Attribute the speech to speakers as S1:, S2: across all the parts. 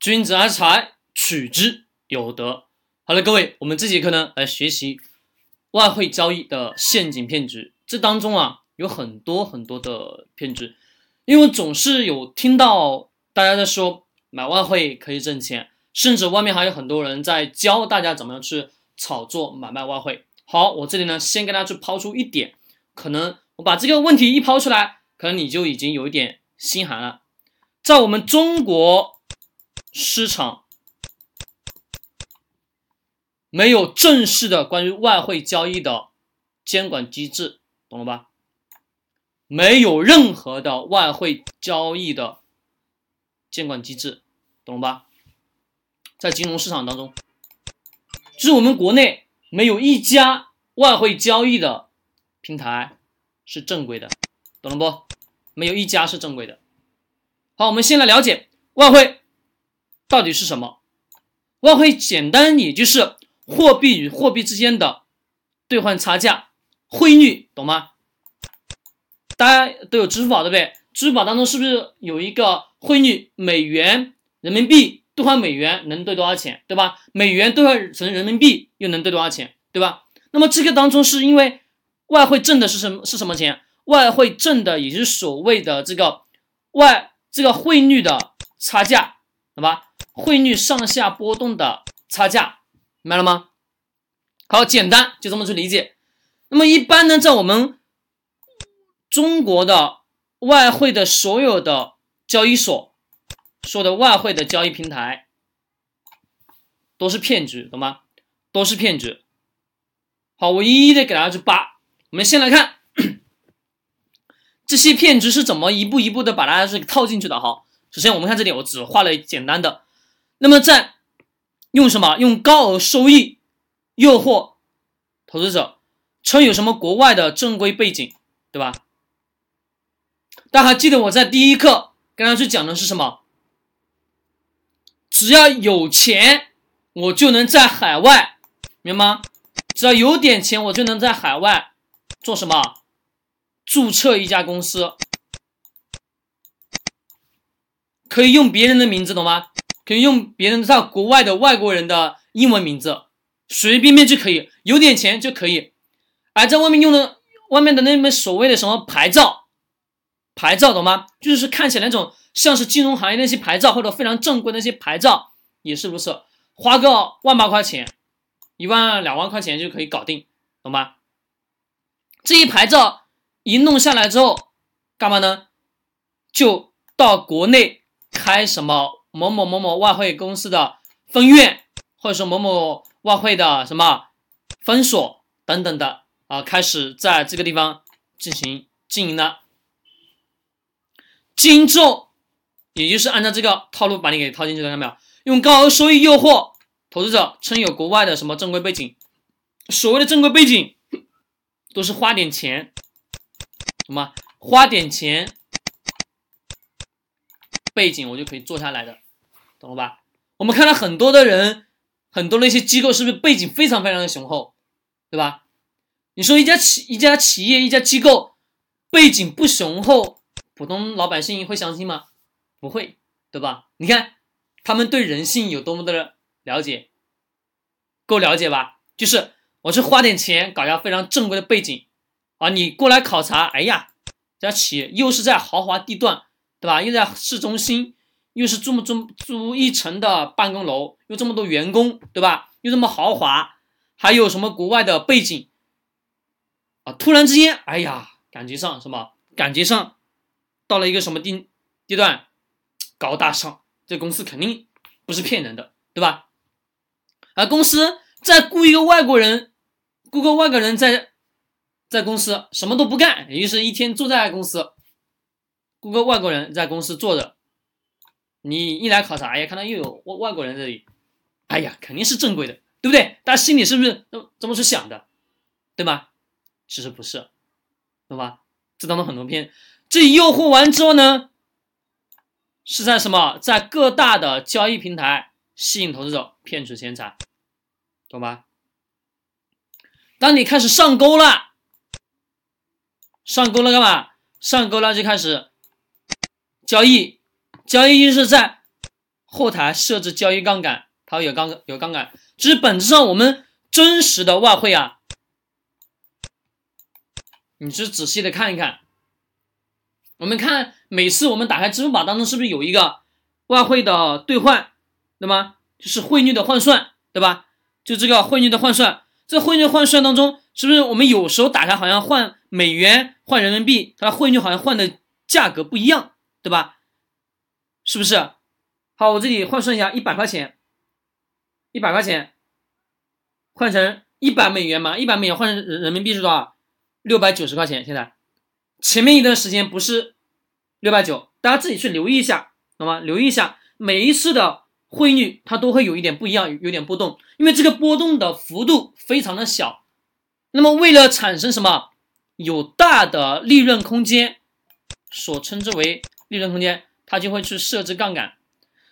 S1: 君子爱财，取之有德。好了，各位，我们这节课呢来学习外汇交易的陷阱骗局。这当中啊有很多很多的骗局，因为总是有听到大家在说买外汇可以挣钱，甚至外面还有很多人在教大家怎么样去炒作买卖外汇。好，我这里呢先跟大家去抛出一点，可能我把这个问题一抛出来，可能你就已经有一点心寒了。在我们中国市场，没有正式的关于外汇交易的监管机制，懂了吧？没有任何的外汇交易的监管机制，懂了吧？在金融市场当中，就是我们国内没有一家外汇交易的平台是正规的，懂了不？没有一家是正规的。好，我们先来了解外汇到底是什么。外汇简单也就是货币与货币之间的兑换差价，汇率，懂吗？大家都有支付宝，对不对？支付宝当中是不是有一个汇率？美元、人民币兑换美元能兑多少钱，对吧？美元兑换成人民币又能兑多少钱，对吧？那么这个当中是因为外汇挣的是什么？是什么钱？外汇挣的也是所谓的这个外。这个汇率的差价，好吧？汇率上下波动的差价，明白了吗？好，简单，就这么去理解。那么一般呢，在我们中国的外汇的所有的交易所，所有的外汇的交易平台，都是骗局，懂吗？都是骗局。好，我一一的给大家去扒。我们先来看。这些骗局是怎么一步一步的把大家是套进去的？哈，首先我们看这里，我只画了简单的。那么在用什么？用高额收益诱惑投资者，称有什么国外的正规背景，对吧？大家还记得我在第一课跟大家去讲的是什么？只要有钱，我就能在海外，明白吗？只要有点钱，我就能在海外做什么？注册一家公司，可以用别人的名字，懂吗？可以用别人在国外的外国人的英文名字，随随便便就可以，有点钱就可以。而在外面用的外面的那门所谓的什么牌照，牌照懂吗？就是看起来那种像是金融行业那些牌照或者非常正规的那些牌照，也是不是花个万把块钱，一万两万块钱就可以搞定，懂吗？这一牌照。一弄下来之后，干嘛呢？就到国内开什么某某某某外汇公司的分院，或者说某某外汇的什么分所等等的啊，开始在这个地方进行经营了。经营之后，也就是按照这个套路把你给套进去了，看到没有？用高额收益诱惑投资者，称有国外的什么正规背景。所谓的正规背景，都是花点钱。什么花点钱，背景我就可以做下来的，懂了吧？我们看到很多的人，很多的一些机构是不是背景非常非常的雄厚，对吧？你说一家企一家企业一家机构背景不雄厚，普通老百姓会相信吗？不会，对吧？你看他们对人性有多么的了解，够了解吧？就是我去花点钱搞一下非常正规的背景。啊，你过来考察，哎呀，这家企业又是在豪华地段，对吧？又在市中心，又是这么租租一层的办公楼，又这么多员工，对吧？又这么豪华，还有什么国外的背景？啊，突然之间，哎呀，感觉上什么？感觉上到了一个什么地地段，高大上，这公司肯定不是骗人的，对吧？而公司再雇一个外国人，雇个外国人在。在公司什么都不干，也就是一天坐在公司，雇个外国人在公司坐着，你一来考察，哎呀，看到又有外外国人这里，哎呀，肯定是正规的，对不对？大家心里是不是都这么去想的，对吧？其实不是，懂吧？这当中很多骗，这诱惑完之后呢，是在什么？在各大的交易平台吸引投资者，骗取钱财，懂吧？当你开始上钩了。上钩了干嘛？上钩了就开始交易，交易就是在后台设置交易杠杆，它会有杠有杠杆。其实本质上我们真实的外汇啊，你是仔细的看一看。我们看每次我们打开支付宝当中是不是有一个外汇的兑换，对吗？就是汇率的换算，对吧？就这个汇率的换算，这汇率换算当中，是不是我们有时候打开好像换美元换人民币，它汇率好像换的价格不一样，对吧？是不是？好，我这里换算一下，一百块钱，一百块钱换成一百美元嘛？一百美元换成人人民币是多少？六百九十块钱。现在前面一段时间不是六百九，大家自己去留意一下，懂吗？留意一下每一次的。汇率它都会有一点不一样，有点波动，因为这个波动的幅度非常的小。那么为了产生什么有大的利润空间，所称之为利润空间，它就会去设置杠杆。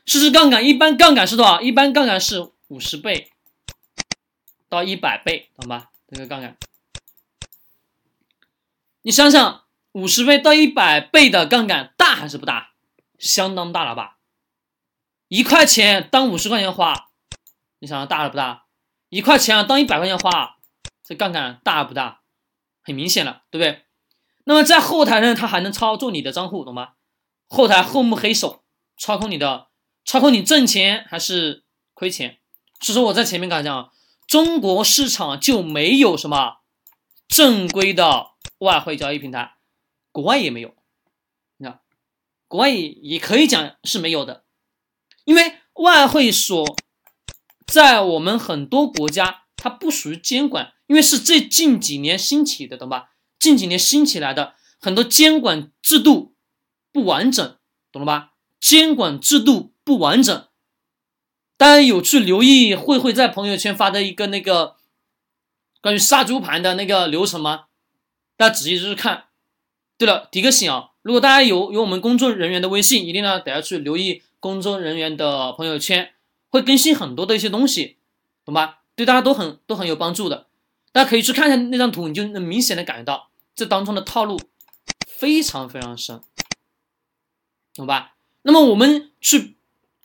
S1: 设置杠杆一般杠杆是多少？一般杠杆是五十倍到一百倍，懂吧？这个杠杆，你想想，五十倍到一百倍的杠杆大还是不大？相当大了吧？一块钱当五十块钱花，你想想大了不大？一块钱啊当一百块钱花，这杠杆大不大？很明显了，对不对？那么在后台呢，它还能操作你的账户，懂吗？后台后幕黑手操控你的，操控你挣钱还是亏钱？所以说我在前面刚才讲，中国市场就没有什么正规的外汇交易平台，国外也没有，你看，国外也也可以讲是没有的。因为外汇所在我们很多国家，它不属于监管，因为是这近几年兴起的，懂吧？近几年兴起来的很多监管制度不完整，懂了吧？监管制度不完整，大家有去留意慧慧在朋友圈发的一个那个关于杀猪盘的那个流程吗？大家仔细去看。对了，提个醒啊，如果大家有有我们工作人员的微信，一定要大家去留意。工作人员的朋友圈会更新很多的一些东西，懂吧？对大家都很都很有帮助的。大家可以去看一下那张图，你就能明显的感觉到这当中的套路非常非常深，懂吧？那么我们去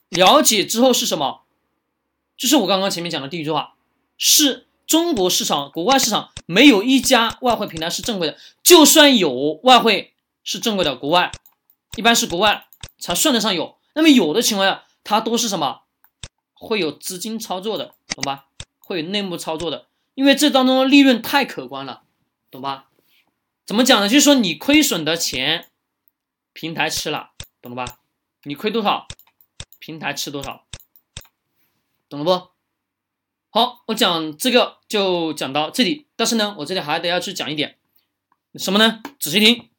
S1: 了解之后是什么？就是我刚刚前面讲的第一句话，是中国市场、国外市场没有一家外汇平台是正规的，就算有外汇是正规的，国外一般是国外才算得上有。那么有的情况下，它都是什么？会有资金操作的，懂吧？会有内幕操作的，因为这当中的利润太可观了，懂吧？怎么讲呢？就是说你亏损的钱，平台吃了，懂了吧？你亏多少，平台吃多少，懂了不？好，我讲这个就讲到这里，但是呢，我这里还得要去讲一点，什么呢？仔细听，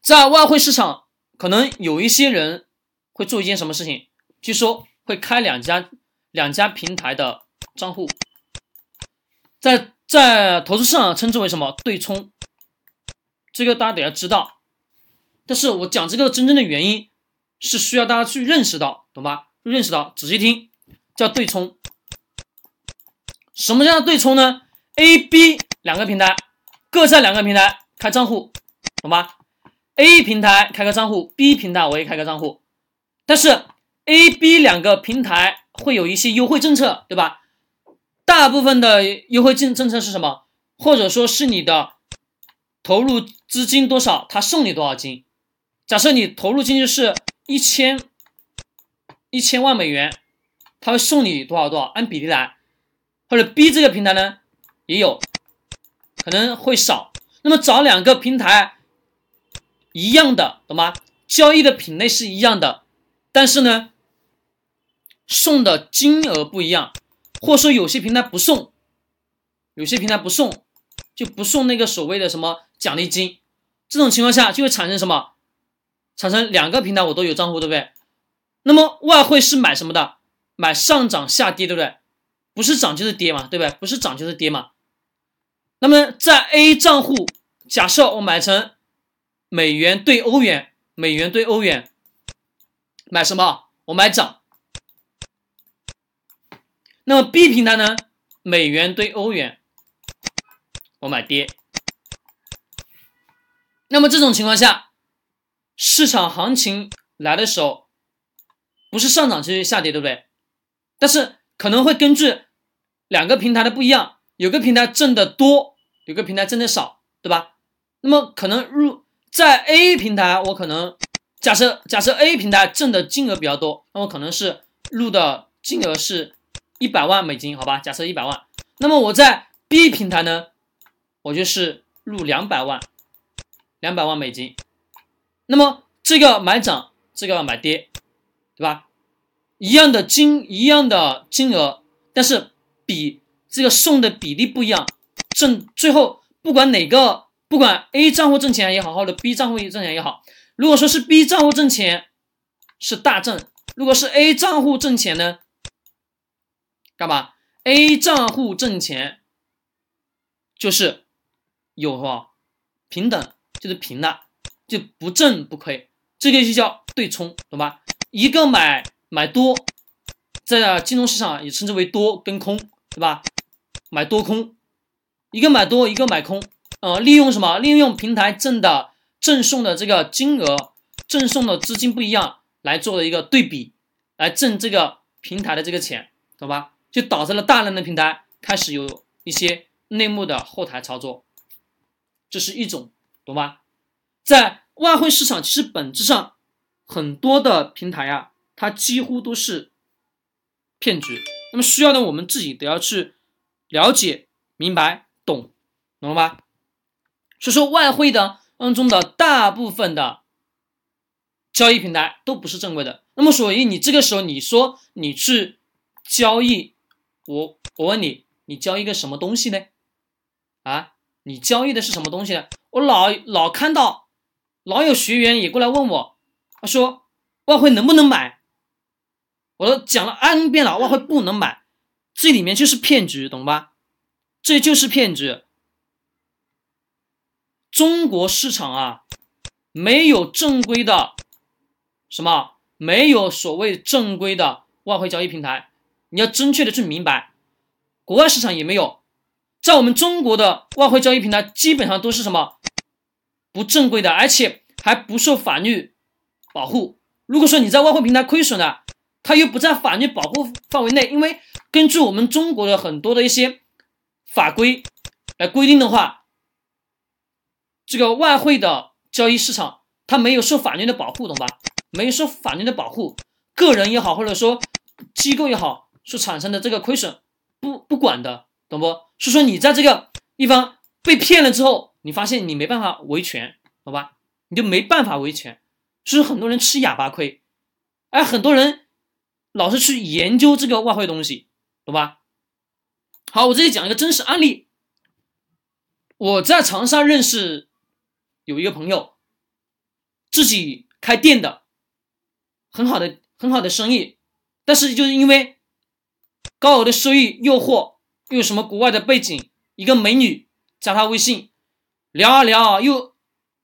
S1: 在外汇市场。可能有一些人会做一件什么事情，据说会开两家两家平台的账户，在在投资市场称之为什么对冲？这个大家得要知道。但是我讲这个真正的原因是需要大家去认识到，懂吧？认识到，仔细听，叫对冲。什么叫对冲呢？A、B 两个平台各在两个平台开账户，懂吧？A 平台开个账户，B 平台我也开个账户，但是 A、B 两个平台会有一些优惠政策，对吧？大部分的优惠政政策是什么？或者说是你的投入资金多少，他送你多少金？假设你投入进去是一千一千万美元，他会送你多少多少？按比例来。或者 B 这个平台呢，也有可能会少。那么找两个平台。一样的，懂吗？交易的品类是一样的，但是呢，送的金额不一样，或者说有些平台不送，有些平台不送，就不送那个所谓的什么奖励金。这种情况下就会产生什么？产生两个平台我都有账户，对不对？那么外汇是买什么的？买上涨下跌，对不对？不是涨就是跌嘛，对不对？不是涨就是跌嘛。那么在 A 账户，假设我买成。美元兑欧元，美元兑欧元，买什么？我买涨。那么 B 平台呢？美元兑欧元，我买跌。那么这种情况下，市场行情来的时候，不是上涨就是下跌，对不对？但是可能会根据两个平台的不一样，有个平台挣的多，有个平台挣的少，对吧？那么可能入在 A 平台，我可能假设假设 A 平台挣的金额比较多，那么可能是入的金额是一百万美金，好吧？假设一百万，那么我在 B 平台呢，我就是入两百万，两百万美金。那么这个买涨，这个买跌，对吧？一样的金，一样的金额，但是比这个送的比例不一样，挣最后不管哪个，不管 A 账户挣钱也好，或者 B 账户挣钱也好，如果说是 B 账户挣钱是大挣，如果是 A 账户挣钱呢，干嘛？A 账户挣钱就是有哈平等，就是平的，就不挣不亏，这个就叫对冲，懂吧？一个买。买多，在金融市场也称之为多跟空，对吧？买多空，一个买多，一个买空，呃，利用什么？利用平台挣的赠送的这个金额，赠送的资金不一样，来做了一个对比，来挣这个平台的这个钱，懂吧？就导致了大量的平台开始有一些内幕的后台操作，这是一种，懂吧？在外汇市场，其实本质上很多的平台啊。它几乎都是骗局，那么需要呢我们自己都要去了解、明白、懂，懂了吧？所以说，外汇的当中的大部分的交易平台都不是正规的。那么，所以你这个时候你说你去交易，我我问你，你交易个什么东西呢？啊，你交易的是什么东西呢？我老老看到老有学员也过来问我，他说外汇能不能买？我都讲了 N 遍了，外汇不能买，这里面就是骗局，懂吧？这就是骗局。中国市场啊，没有正规的什么，没有所谓正规的外汇交易平台，你要正确的去明白。国外市场也没有，在我们中国的外汇交易平台基本上都是什么不正规的，而且还不受法律保护。如果说你在外汇平台亏损了，它又不在法律保护范围内，因为根据我们中国的很多的一些法规来规定的话，这个外汇的交易市场它没有受法律的保护，懂吧？没有受法律的保护，个人也好，或者说机构也好，所产生的这个亏损不不管的，懂不？所以说你在这个地方被骗了之后，你发现你没办法维权，好吧？你就没办法维权，所以很多人吃哑巴亏，而很多人。老是去研究这个外汇东西，懂吧？好，我这里讲一个真实案例。我在长沙认识有一个朋友，自己开店的，很好的很好的生意，但是就是因为高额的收益诱惑，又有什么国外的背景，一个美女加他微信聊啊聊，又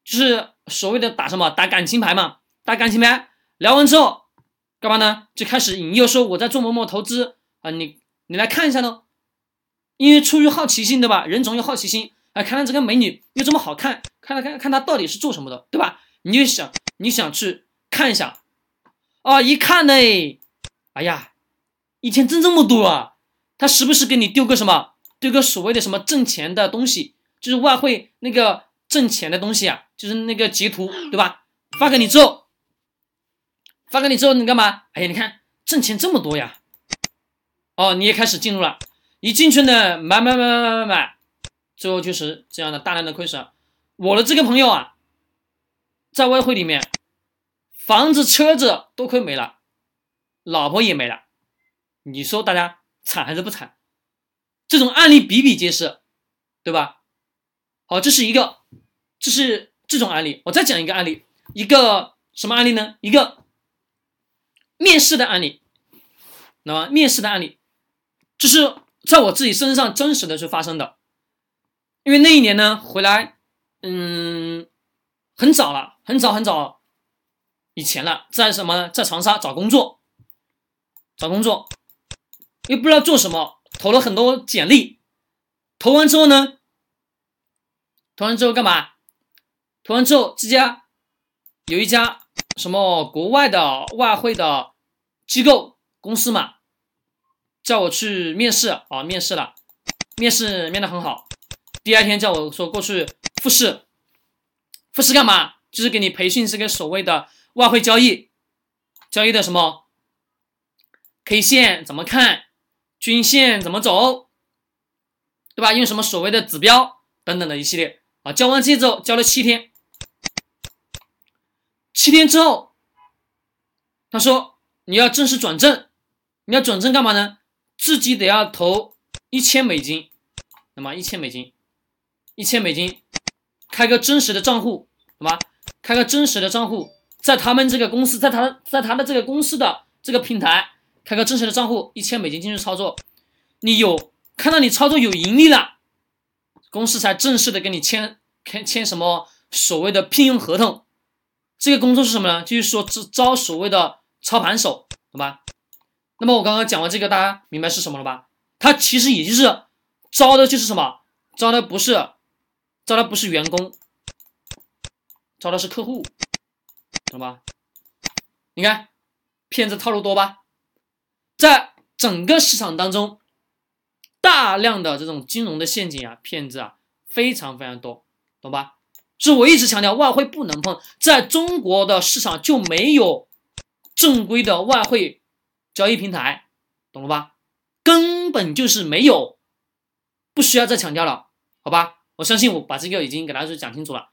S1: 就是所谓的打什么打感情牌嘛，打感情牌，聊完之后。干嘛呢？就开始引诱说我在做某某投资啊，你你来看一下呢，因为出于好奇心，对吧？人总有好奇心，哎，看看这个美女又这么好看，看看看她到底是做什么的，对吧？你就想你想去看一下，啊，一看呢，哎呀，一天挣这么多啊！他时不时给你丢个什么，丢个所谓的什么挣钱的东西，就是外汇那个挣钱的东西啊，就是那个截图，对吧？发给你之后。发给你之后你干嘛？哎呀，你看挣钱这么多呀！哦，你也开始进入了，一进去呢，买买买买买买买，最后就是这样的大量的亏损。我的这个朋友啊，在外汇里面，房子、车子都亏没了，老婆也没了。你说大家惨还是不惨？这种案例比比皆是，对吧？好，这是一个，这是这种案例。我再讲一个案例，一个什么案例呢？一个。面试的案例，那么面试的案例，就是在我自己身上真实的是发生的。因为那一年呢，回来，嗯，很早了，很早很早以前了，在什么，在长沙找工作，找工作，又不知道做什么，投了很多简历，投完之后呢，投完之后干嘛？投完之后，这家有一家。什么国外的外汇的机构公司嘛，叫我去面试啊，面试了，面试面的很好。第二天叫我说过去复试，复试干嘛？就是给你培训这个所谓的外汇交易，交易的什么 K 线怎么看，均线怎么走，对吧？用什么所谓的指标等等的一系列啊。交完这些之后，交了七天，七天之后，他说你要正式转正，你要转正干嘛呢？自己得要投一千美金，那么一千美金。一千美金，开个真实的账户，好吧？开个真实的账户，在他们这个公司，在他，在他的这个公司的这个平台，开个真实的账户，一千美金进去操作。你有看到你操作有盈利了，公司才正式的跟你签签签什么所谓的聘用合同。这个工作是什么呢？就是说招招所谓的操盘手，懂吧？那么我刚刚讲完这个，大家明白是什么了吧？他其实也就是招的就是什么？招的不是。招的不是员工，招的是客户，懂吧？你看，骗子套路多吧？在整个市场当中，大量的这种金融的陷阱啊，骗子啊，非常非常多，懂吧？是我一直强调，外汇不能碰，在中国的市场就没有正规的外汇交易平台，懂了吧？根本就是没有，不需要再强调了，好吧？我相信我把这个已经给大家去讲清楚了，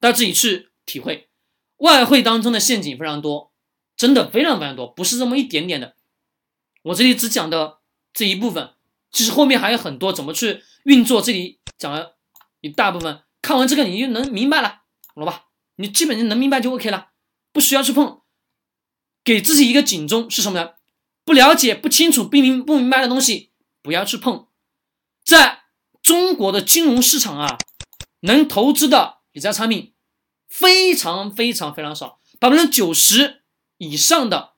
S1: 大家自己去体会。外汇当中的陷阱非常多，真的非常非常多，不是这么一点点的。我这里只讲的这一部分，其实后面还有很多怎么去运作，这里讲了一大部分。看完这个你就能明白了，懂了吧？你基本上能明白就 OK 了，不需要去碰。给自己一个警钟是什么呢？不了解、不清楚、不明不明白的东西，不要去碰。在中国的金融市场啊，能投资的理财产品非常非常非常少，百分之九十以上的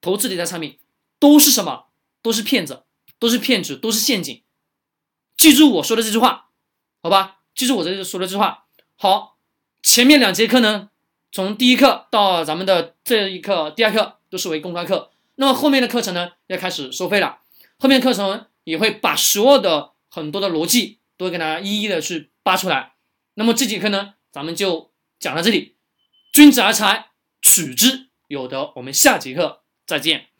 S1: 投资理财产品都是什么？都是骗子，都是骗子，都是陷阱。记住我说的这句话，好吧？记住我这说的这句话。好，前面两节课呢，从第一课到咱们的这一课，第二课都是为公开课。那么后面的课程呢，要开始收费了。后面课程也会把所有的。很多的逻辑都会给大家一一的去扒出来。那么这节课呢，咱们就讲到这里。君子爱财，取之有德。我们下节课再见。